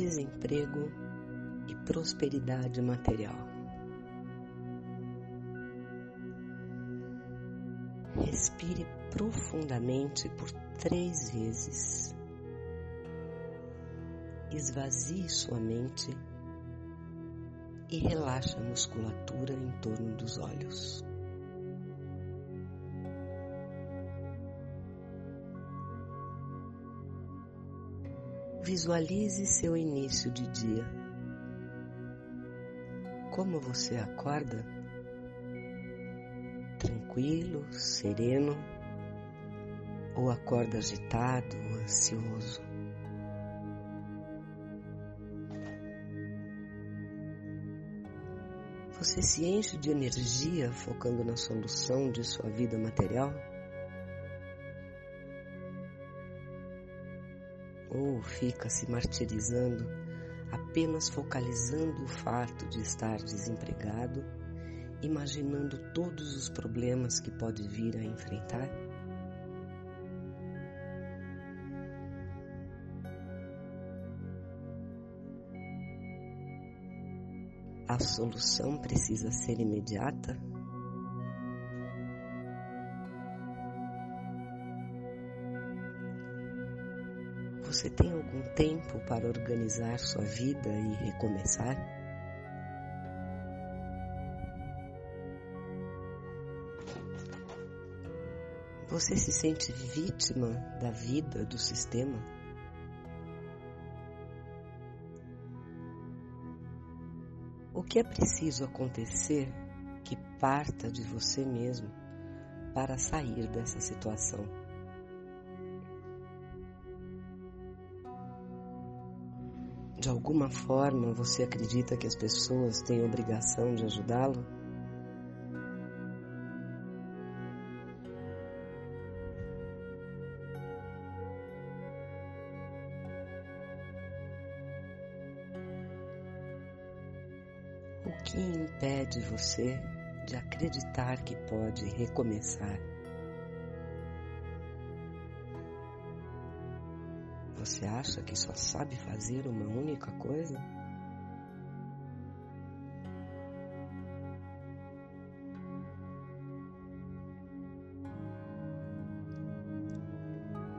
desemprego e prosperidade material. Respire profundamente por três vezes. Esvazie sua mente e relaxe a musculatura em torno dos olhos. Visualize seu início de dia. Como você acorda? Tranquilo, sereno ou acorda agitado, ansioso? Você se enche de energia focando na solução de sua vida material? Ou fica se martirizando apenas focalizando o fato de estar desempregado, imaginando todos os problemas que pode vir a enfrentar? a solução precisa ser imediata? Você tem algum tempo para organizar sua vida e recomeçar? Você se sente vítima da vida, do sistema? O que é preciso acontecer que parta de você mesmo para sair dessa situação? De alguma forma você acredita que as pessoas têm obrigação de ajudá-lo? O que impede você de acreditar que pode recomeçar? Você acha que só sabe fazer uma única coisa?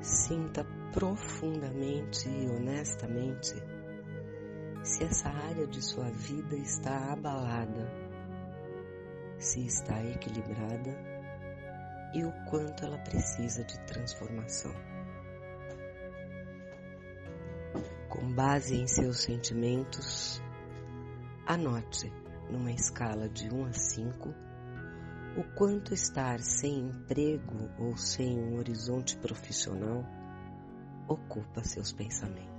Sinta profundamente e honestamente se essa área de sua vida está abalada, se está equilibrada e o quanto ela precisa de transformação. Com base em seus sentimentos, anote numa escala de 1 a 5 o quanto estar sem emprego ou sem um horizonte profissional ocupa seus pensamentos.